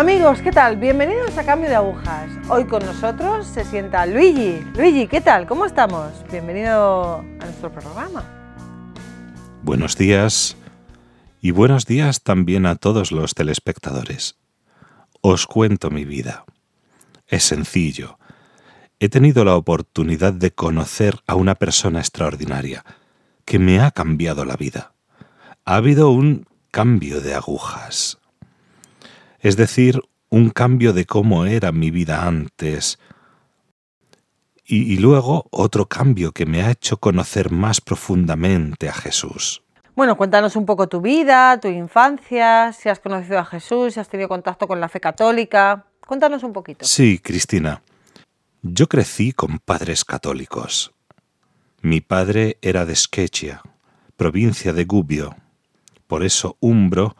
Amigos, ¿qué tal? Bienvenidos a Cambio de Agujas. Hoy con nosotros se sienta Luigi. Luigi, ¿qué tal? ¿Cómo estamos? Bienvenido a nuestro programa. Buenos días y buenos días también a todos los telespectadores. Os cuento mi vida. Es sencillo. He tenido la oportunidad de conocer a una persona extraordinaria que me ha cambiado la vida. Ha habido un cambio de agujas es decir, un cambio de cómo era mi vida antes, y, luego otro cambio que me ha hecho conocer más profundamente a Jesús. Bueno, cuéntanos un poco tu vida, tu infancia, si has conocido a Jesús, si has tenido contacto con la fe católica. Cuéntanos un poquito. Sí, Cristina. Yo crecí con padres católicos. Mi padre era de Schechia, provincia de Gubbio, por eso Umbro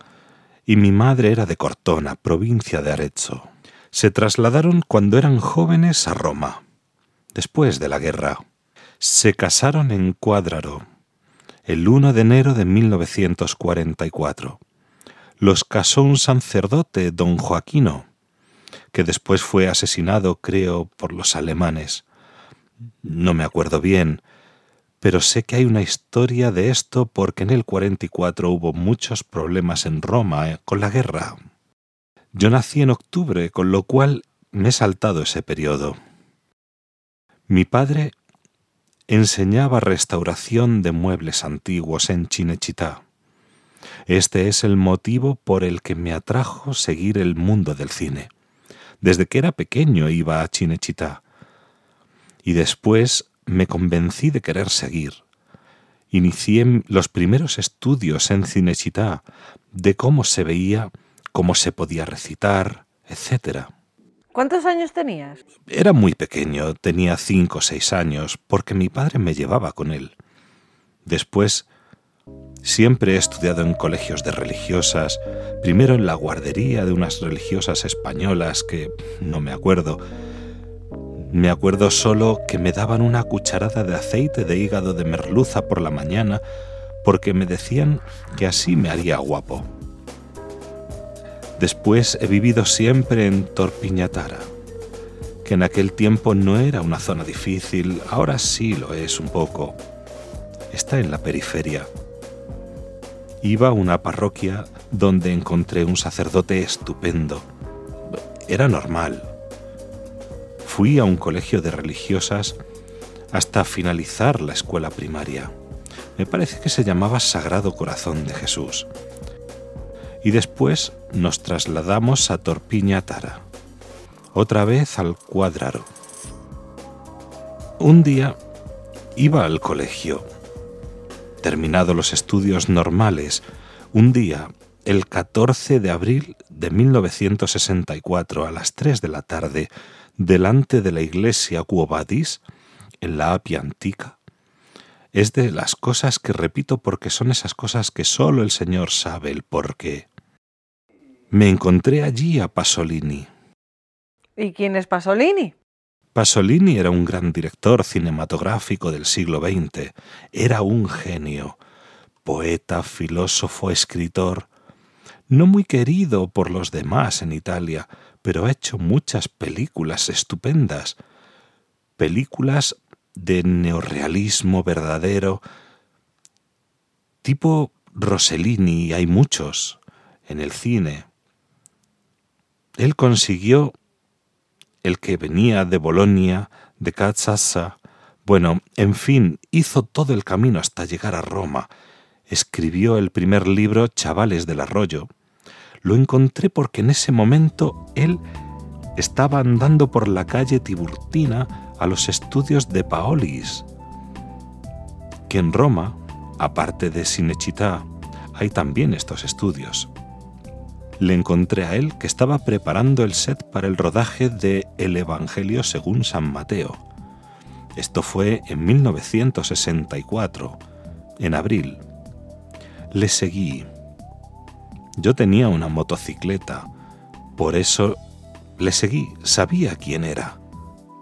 y mi madre era de Cortona, provincia de Arezzo. Se trasladaron cuando eran jóvenes a Roma, después de la guerra. Se casaron en Cuadraro, el 1 de enero de 1944. Los casó un sacerdote, don Joaquino, que después fue asesinado, creo, por los alemanes. No me acuerdo bien, pero sé que hay una historia de esto porque en el 44 hubo muchos problemas en Roma eh, con la guerra. Yo nací en octubre, con lo cual me he saltado ese periodo. Mi padre enseñaba restauración de muebles antiguos en Chinechita. Este es el motivo por el que me atrajo seguir el mundo del cine. Desde que era pequeño iba a Chinechita. Y después me convencí de querer seguir. Inicié los primeros estudios en Cinechita de cómo se veía, cómo se podía recitar, etc. ¿Cuántos años tenías? Era muy pequeño, tenía cinco o seis años, porque mi padre me llevaba con él. Después, siempre he estudiado en colegios de religiosas, primero en la guardería de unas religiosas españolas que no me acuerdo, me acuerdo solo que me daban una cucharada de aceite de hígado de merluza por la mañana porque me decían que así me haría guapo. Después he vivido siempre en Torpiñatara, que en aquel tiempo no era una zona difícil, ahora sí lo es un poco. Está en la periferia. Iba a una parroquia donde encontré un sacerdote estupendo. Era normal, Fui a un colegio de religiosas hasta finalizar la escuela primaria. Me parece que se llamaba Sagrado Corazón de Jesús. Y después nos trasladamos a Torpiña Tara, otra vez al Cuadraro. Un día iba al colegio. Terminado los estudios normales, un día, el 14 de abril de 1964, a las 3 de la tarde, delante de la iglesia Cuobadis, en la Apia Antica, es de las cosas que repito porque son esas cosas que sólo el Señor sabe el por qué. Me encontré allí a Pasolini. ¿Y quién es Pasolini? Pasolini era un gran director cinematográfico del siglo XX. Era un genio, poeta, filósofo, escritor, no muy querido por los demás en Italia, pero ha hecho muchas películas estupendas, películas de neorrealismo verdadero, tipo Rossellini, hay muchos en el cine. Él consiguió el que venía de Bolonia, de Cazzassa, bueno, en fin, hizo todo el camino hasta llegar a Roma. Escribió el primer libro Chavales del Arroyo, lo encontré porque en ese momento él estaba andando por la calle Tiburtina a los estudios de Paolis, que en Roma, aparte de Cinecittà, hay también estos estudios. Le encontré a él que estaba preparando el set para el rodaje de El Evangelio según San Mateo. Esto fue en 1964, en abril. Le seguí yo tenía una motocicleta, por eso le seguí, sabía quién era,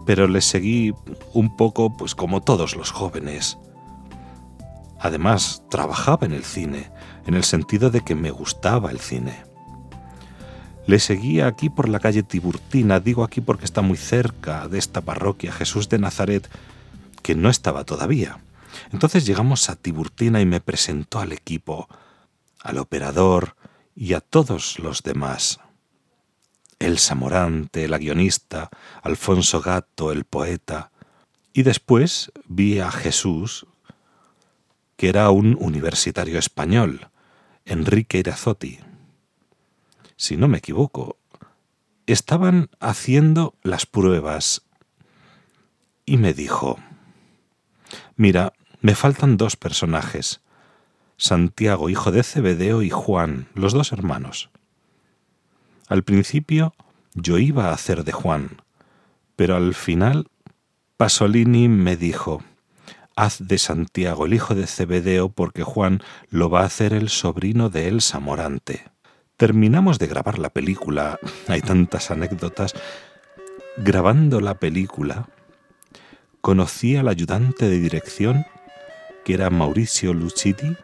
pero le seguí un poco pues como todos los jóvenes. Además, trabajaba en el cine, en el sentido de que me gustaba el cine. Le seguía aquí por la calle Tiburtina, digo aquí porque está muy cerca de esta parroquia Jesús de Nazaret, que no estaba todavía. Entonces llegamos a Tiburtina y me presentó al equipo, al operador y a todos los demás. Elsa Morante, la guionista, Alfonso Gato, el poeta, y después vi a Jesús, que era un universitario español, Enrique Irazotti. Si no me equivoco, estaban haciendo las pruebas y me dijo, mira, me faltan dos personajes, Santiago, hijo de Cebedeo, y Juan, los dos hermanos. Al principio yo iba a hacer de Juan, pero al final Pasolini me dijo, haz de Santiago el hijo de Cebedeo porque Juan lo va a hacer el sobrino de Elsa Morante. Terminamos de grabar la película, hay tantas anécdotas. Grabando la película, conocí al ayudante de dirección, que era Mauricio Lucidi,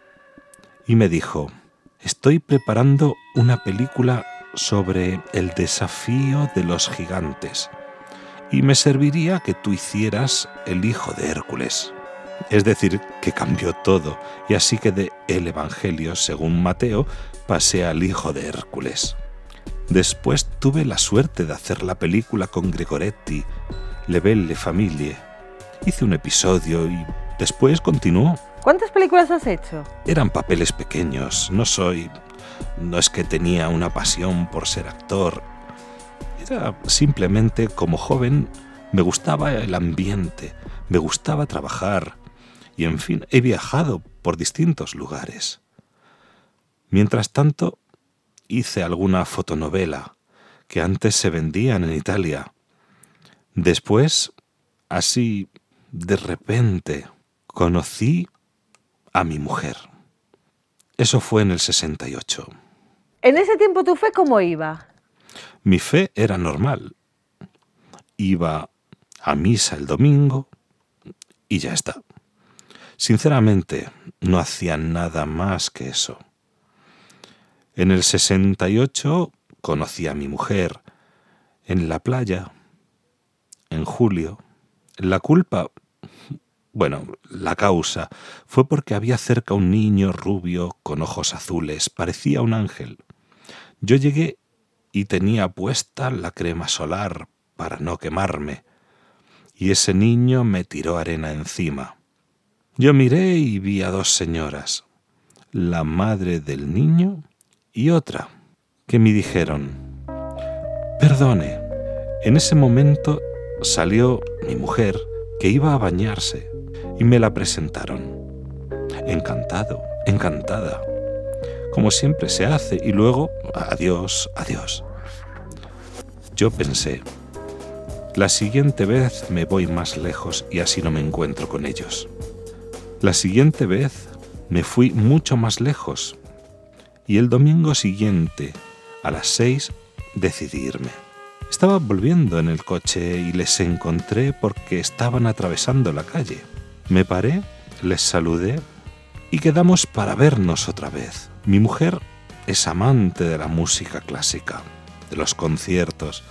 y me dijo, estoy preparando una película sobre el desafío de los gigantes y me serviría que tú hicieras el hijo de Hércules. Es decir, que cambió todo y así que de el Evangelio según Mateo pasé al hijo de Hércules. Después tuve la suerte de hacer la película con Gregoretti, Le Belle Famille. Hice un episodio y después continuó. ¿Cuántas películas has hecho? Eran papeles pequeños, no soy... No es que tenía una pasión por ser actor. Era simplemente como joven me gustaba el ambiente, me gustaba trabajar y en fin, he viajado por distintos lugares. Mientras tanto, hice alguna fotonovela que antes se vendían en Italia. Después, así, de repente, conocí a mi mujer. Eso fue en el 68. ¿En ese tiempo tu fe cómo iba? Mi fe era normal. Iba a misa el domingo y ya está. Sinceramente, no hacía nada más que eso. En el 68 conocí a mi mujer en la playa, en julio. La culpa bueno, la causa fue porque había cerca un niño rubio con ojos azules, parecía un ángel. Yo llegué y tenía puesta la crema solar para no quemarme, y ese niño me tiró arena encima. Yo miré y vi a dos señoras, la madre del niño y otra, que me dijeron, Perdone. En ese momento salió mi mujer, que iba a bañarse, y me la presentaron. Encantado, encantada, como siempre se hace, y luego, adiós, adiós. Yo pensé, la siguiente vez me voy más lejos y así no me encuentro con ellos. La siguiente vez me fui mucho más lejos y el domingo siguiente, a las seis, decidí irme. Estaba volviendo en el coche y les encontré porque estaban atravesando la calle. Me paré, les saludé y quedamos para vernos otra vez. Mi mujer es amante de la música clásica, de los conciertos.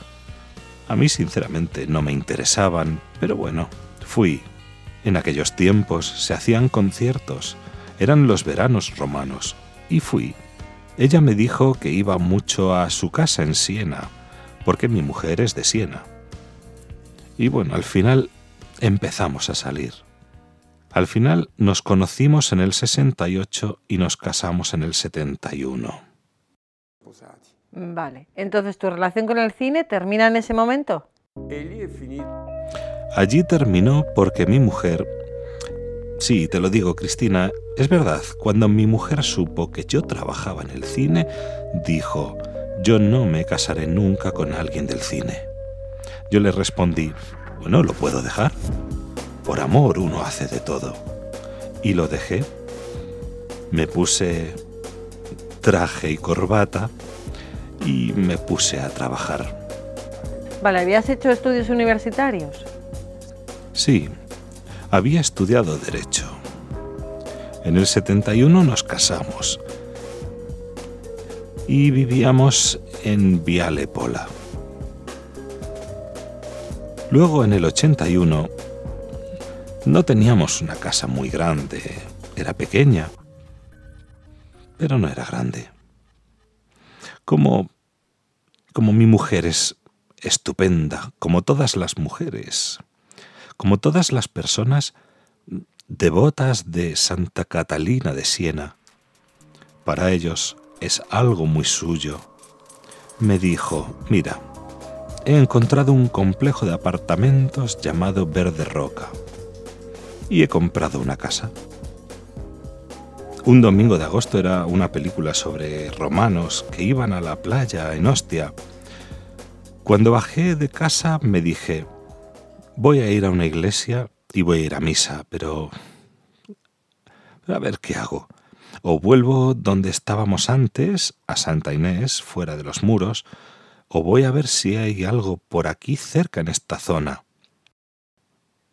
A mí sinceramente no me interesaban, pero bueno, fui. En aquellos tiempos se hacían conciertos, eran los veranos romanos, y fui. Ella me dijo que iba mucho a su casa en Siena, porque mi mujer es de Siena. Y bueno, al final empezamos a salir. Al final nos conocimos en el 68 y nos casamos en el 71. Vale, entonces tu relación con el cine termina en ese momento. Allí terminó porque mi mujer... Sí, te lo digo, Cristina, es verdad, cuando mi mujer supo que yo trabajaba en el cine, dijo, yo no me casaré nunca con alguien del cine. Yo le respondí, bueno, lo puedo dejar. Por amor uno hace de todo. Y lo dejé. Me puse traje y corbata y me puse a trabajar. Vale, ¿habías hecho estudios universitarios? Sí, había estudiado derecho. En el 71 nos casamos y vivíamos en Viale Pola. Luego en el 81 no teníamos una casa muy grande, era pequeña, pero no era grande. Como como mi mujer es estupenda, como todas las mujeres, como todas las personas devotas de Santa Catalina de Siena. Para ellos es algo muy suyo. Me dijo, mira, he encontrado un complejo de apartamentos llamado Verde Roca y he comprado una casa. Un domingo de agosto era una película sobre romanos que iban a la playa en Ostia. Cuando bajé de casa me dije, voy a ir a una iglesia y voy a ir a misa, pero... A ver qué hago. O vuelvo donde estábamos antes, a Santa Inés, fuera de los muros, o voy a ver si hay algo por aquí cerca en esta zona.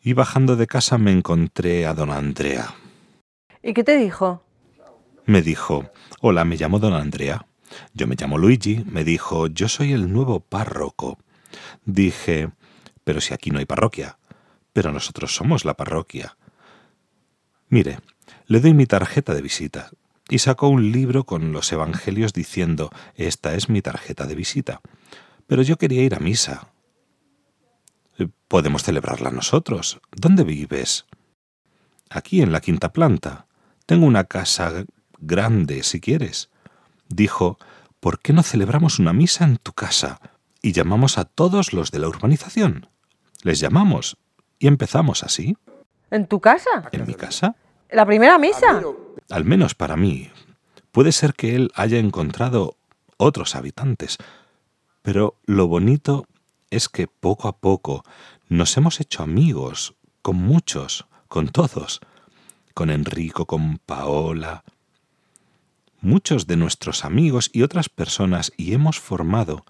Y bajando de casa me encontré a don Andrea. ¿Y qué te dijo? Me dijo, hola, me llamo don Andrea. Yo me llamo Luigi. Me dijo, yo soy el nuevo párroco. Dije, pero si aquí no hay parroquia. Pero nosotros somos la parroquia. Mire, le doy mi tarjeta de visita. Y sacó un libro con los evangelios diciendo, esta es mi tarjeta de visita. Pero yo quería ir a misa. Podemos celebrarla nosotros. ¿Dónde vives? Aquí en la quinta planta. Tengo una casa grande, si quieres. Dijo, ¿por qué no celebramos una misa en tu casa y llamamos a todos los de la urbanización? Les llamamos y empezamos así. ¿En tu casa? ¿En mi casa? ¿La primera misa? Al menos para mí. Puede ser que él haya encontrado otros habitantes, pero lo bonito es que poco a poco nos hemos hecho amigos con muchos, con todos, con Enrico, con Paola, muchos de nuestros amigos y otras personas y hemos formado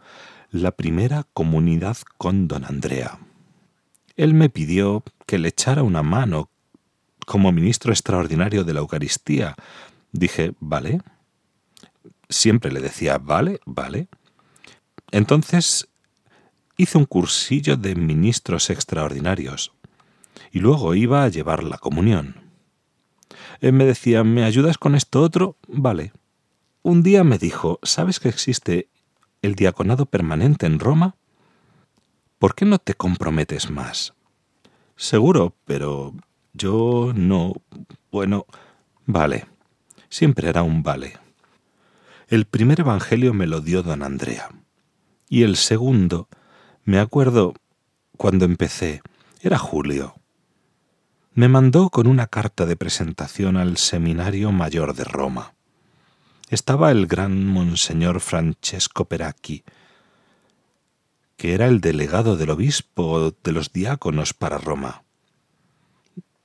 la primera comunidad con don Andrea. Él me pidió que le echara una mano como ministro extraordinario de la Eucaristía. Dije, vale. Siempre le decía, vale, vale. Entonces hice un cursillo de ministros extraordinarios y luego iba a llevar la comunión. Él me decía, ¿me ayudas con esto otro? Vale. Un día me dijo, ¿sabes que existe el diaconado permanente en Roma? ¿Por qué no te comprometes más? Seguro, pero yo no. Bueno, vale. Siempre era un vale. El primer evangelio me lo dio don Andrea. Y el segundo, me acuerdo cuando empecé, era Julio. Me mandó con una carta de presentación al Seminario Mayor de Roma estaba el gran monseñor Francesco Peracchi, que era el delegado del obispo de los diáconos para Roma.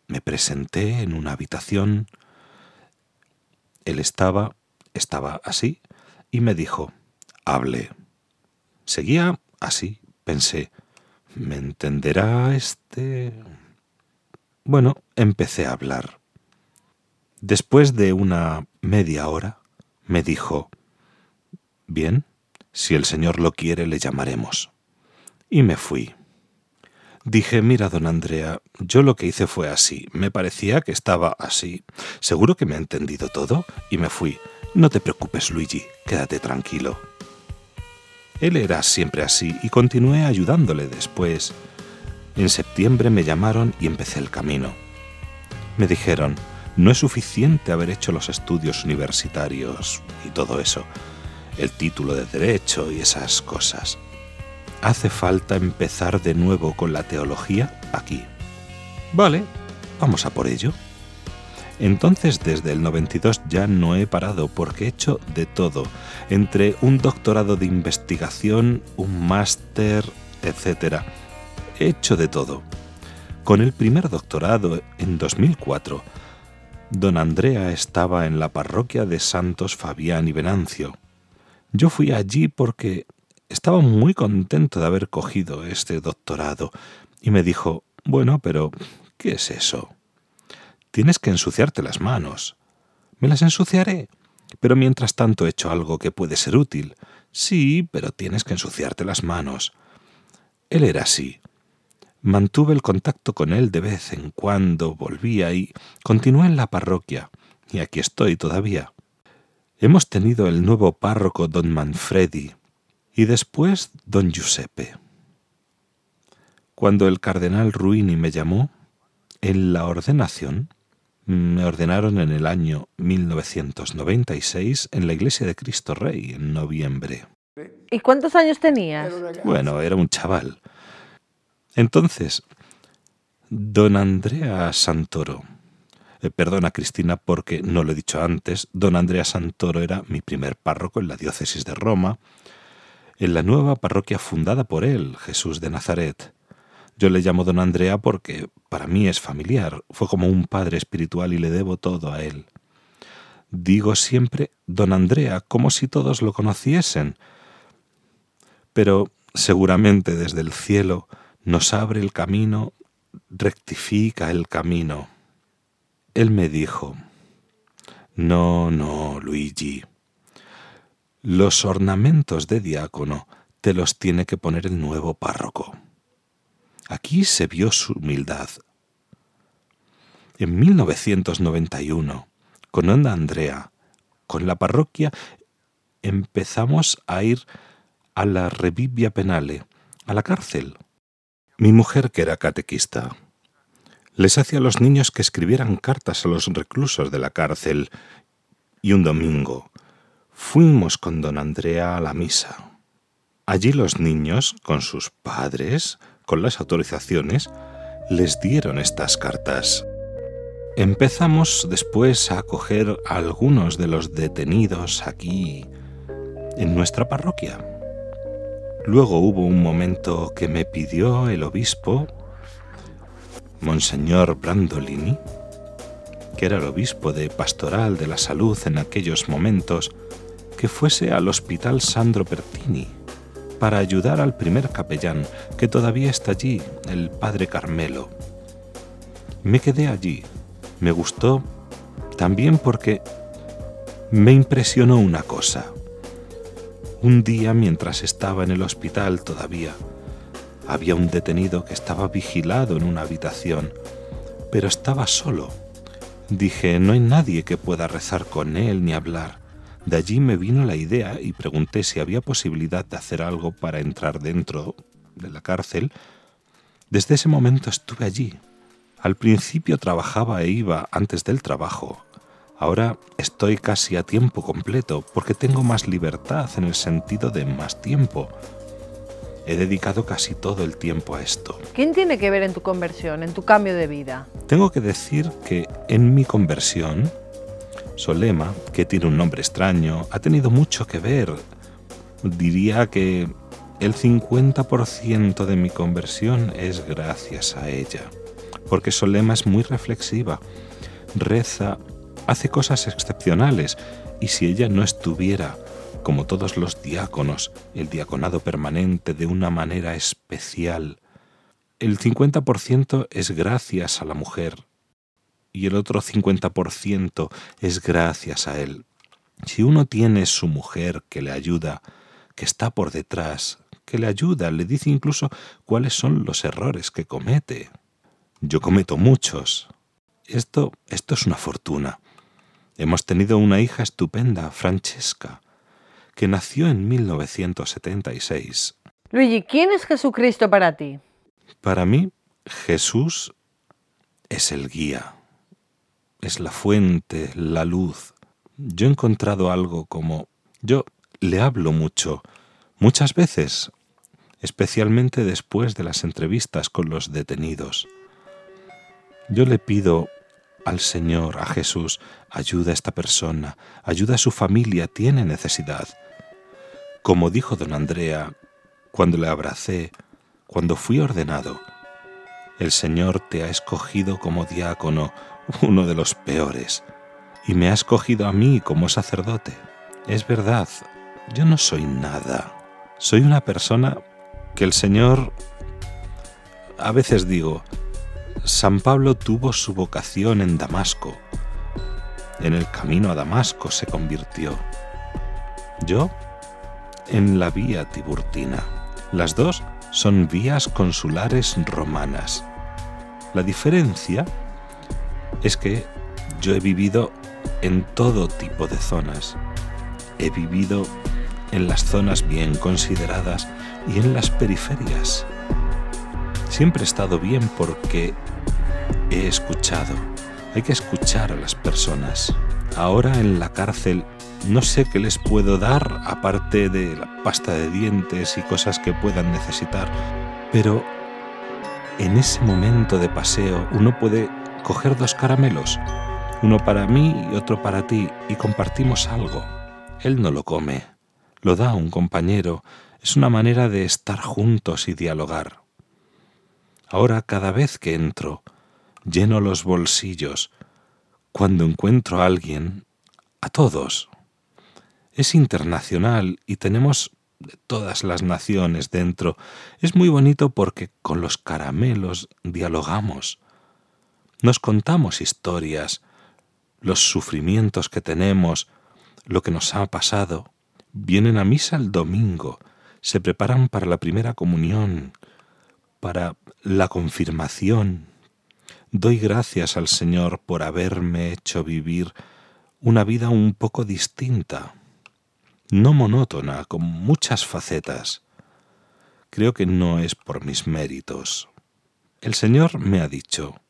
Me presenté en una habitación. Él estaba, estaba así, y me dijo, hable. Seguía así, pensé, ¿me entenderá este? Bueno, empecé a hablar. Después de una media hora, me dijo, Bien, si el Señor lo quiere, le llamaremos. Y me fui. Dije, mira, don Andrea, yo lo que hice fue así, me parecía que estaba así. ¿Seguro que me ha entendido todo? Y me fui. No te preocupes, Luigi, quédate tranquilo. Él era siempre así y continué ayudándole después. En septiembre me llamaron y empecé el camino. Me dijeron, no es suficiente haber hecho los estudios universitarios y todo eso, el título de derecho y esas cosas. Hace falta empezar de nuevo con la teología aquí. Vale, vamos a por ello. Entonces desde el 92 ya no he parado porque he hecho de todo, entre un doctorado de investigación, un máster, etc. He hecho de todo. Con el primer doctorado en 2004 Don Andrea estaba en la parroquia de Santos Fabián y Venancio. Yo fui allí porque estaba muy contento de haber cogido este doctorado y me dijo, bueno, pero ¿qué es eso? Tienes que ensuciarte las manos. Me las ensuciaré, pero mientras tanto he hecho algo que puede ser útil. Sí, pero tienes que ensuciarte las manos. Él era así. Mantuve el contacto con él de vez en cuando, volvía y continué en la parroquia, y aquí estoy todavía. Hemos tenido el nuevo párroco don Manfredi y después don Giuseppe. Cuando el cardenal Ruini me llamó, en la ordenación, me ordenaron en el año 1996 en la Iglesia de Cristo Rey, en noviembre. ¿Y cuántos años tenías? Bueno, era un chaval. Entonces, don Andrea Santoro, eh, perdona Cristina porque no lo he dicho antes, don Andrea Santoro era mi primer párroco en la diócesis de Roma, en la nueva parroquia fundada por él, Jesús de Nazaret. Yo le llamo don Andrea porque para mí es familiar, fue como un padre espiritual y le debo todo a él. Digo siempre don Andrea como si todos lo conociesen, pero seguramente desde el cielo nos abre el camino, rectifica el camino. Él me dijo, no, no, Luigi, los ornamentos de diácono te los tiene que poner el nuevo párroco. Aquí se vio su humildad. En 1991, con Onda Andrea, con la parroquia, empezamos a ir a la Revivia Penale, a la cárcel. Mi mujer, que era catequista, les hacía a los niños que escribieran cartas a los reclusos de la cárcel, y un domingo fuimos con don Andrea a la misa. Allí los niños, con sus padres, con las autorizaciones, les dieron estas cartas. Empezamos después a acoger a algunos de los detenidos aquí, en nuestra parroquia. Luego hubo un momento que me pidió el obispo, Monseñor Brandolini, que era el obispo de Pastoral de la Salud en aquellos momentos, que fuese al Hospital Sandro Pertini para ayudar al primer capellán, que todavía está allí, el padre Carmelo. Me quedé allí. Me gustó también porque me impresionó una cosa. Un día, mientras estaba en el hospital todavía, había un detenido que estaba vigilado en una habitación, pero estaba solo. Dije, no hay nadie que pueda rezar con él ni hablar. De allí me vino la idea y pregunté si había posibilidad de hacer algo para entrar dentro de la cárcel. Desde ese momento estuve allí. Al principio trabajaba e iba antes del trabajo. Ahora estoy casi a tiempo completo porque tengo más libertad en el sentido de más tiempo. He dedicado casi todo el tiempo a esto. ¿Quién tiene que ver en tu conversión, en tu cambio de vida? Tengo que decir que en mi conversión Solema, que tiene un nombre extraño, ha tenido mucho que ver. Diría que el 50% de mi conversión es gracias a ella, porque Solema es muy reflexiva, reza, hace cosas excepcionales, y si ella no estuviera, como todos los diáconos, el diaconado permanente de una manera especial, el 50% es gracias a la mujer, y el otro 50% es gracias a él. Si uno tiene su mujer que le ayuda, que está por detrás, que le ayuda, le dice incluso cuáles son los errores que comete. Yo cometo muchos. Esto, esto es una fortuna. Hemos tenido una hija estupenda, Francesca, que nació en 1976. Luigi, ¿quién es Jesucristo para ti? Para mí, Jesús es el guía es la fuente, la luz. Yo he encontrado algo como... Yo le hablo mucho, muchas veces, especialmente después de las entrevistas con los detenidos. Yo le pido al Señor, a Jesús, ayuda a esta persona, ayuda a su familia, tiene necesidad. Como dijo don Andrea, cuando le abracé, cuando fui ordenado, el Señor te ha escogido como diácono, uno de los peores, y me ha escogido a mí como sacerdote. Es verdad, yo no soy nada. Soy una persona que el Señor... A veces digo, San Pablo tuvo su vocación en Damasco. En el camino a Damasco se convirtió. Yo en la vía Tiburtina. Las dos son vías consulares romanas. La diferencia es que yo he vivido en todo tipo de zonas. He vivido en las zonas bien consideradas y en las periferias. Siempre he estado bien porque he escuchado. Hay que escuchar a las personas. Ahora en la cárcel no sé qué les puedo dar aparte de la pasta de dientes y cosas que puedan necesitar, pero en ese momento de paseo uno puede coger dos caramelos, uno para mí y otro para ti, y compartimos algo. Él no lo come, lo da a un compañero, es una manera de estar juntos y dialogar. Ahora cada vez que entro, lleno los bolsillos, cuando encuentro a alguien, a todos. Es internacional y tenemos todas las naciones dentro. Es muy bonito porque con los caramelos dialogamos. Nos contamos historias, los sufrimientos que tenemos, lo que nos ha pasado. Vienen a misa el domingo, se preparan para la primera comunión, para la confirmación. Doy gracias al Señor por haberme hecho vivir una vida un poco distinta, no monótona, con muchas facetas. Creo que no es por mis méritos. El Señor me ha dicho,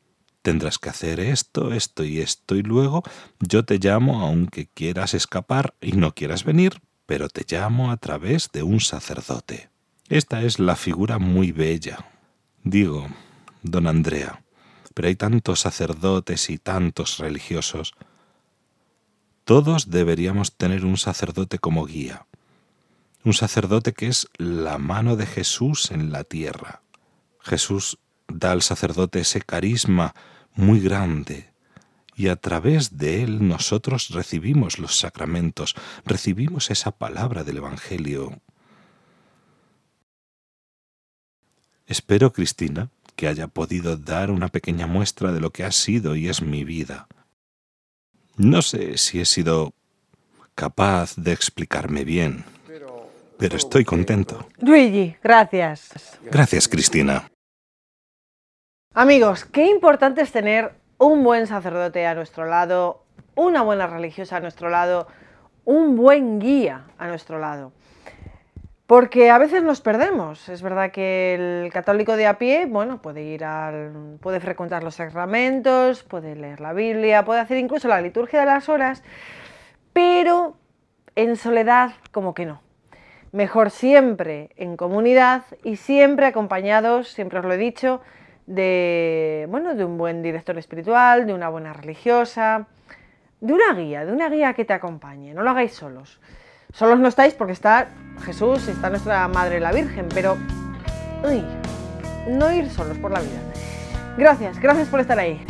tendrás que hacer esto, esto y esto, y luego yo te llamo aunque quieras escapar y no quieras venir, pero te llamo a través de un sacerdote. Esta es la figura muy bella. Digo, don Andrea, pero hay tantos sacerdotes y tantos religiosos. Todos deberíamos tener un sacerdote como guía, un sacerdote que es la mano de Jesús en la tierra. Jesús da al sacerdote ese carisma muy grande, y a través de él nosotros recibimos los sacramentos, recibimos esa palabra del Evangelio. Espero, Cristina, que haya podido dar una pequeña muestra de lo que ha sido y es mi vida. No sé si he sido capaz de explicarme bien, pero estoy contento. Luigi, gracias. Gracias, Cristina. Amigos, qué importante es tener un buen sacerdote a nuestro lado, una buena religiosa a nuestro lado, un buen guía a nuestro lado. Porque a veces nos perdemos. Es verdad que el católico de a pie, bueno, puede ir al, puede frecuentar los sacramentos, puede leer la Biblia, puede hacer incluso la liturgia de las horas, pero en soledad como que no. Mejor siempre en comunidad y siempre acompañados, siempre os lo he dicho, de, bueno, de un buen director espiritual, de una buena religiosa, de una guía, de una guía que te acompañe. No lo hagáis solos. Solos no estáis porque está Jesús está nuestra Madre la Virgen, pero uy, no ir solos por la vida. Gracias, gracias por estar ahí.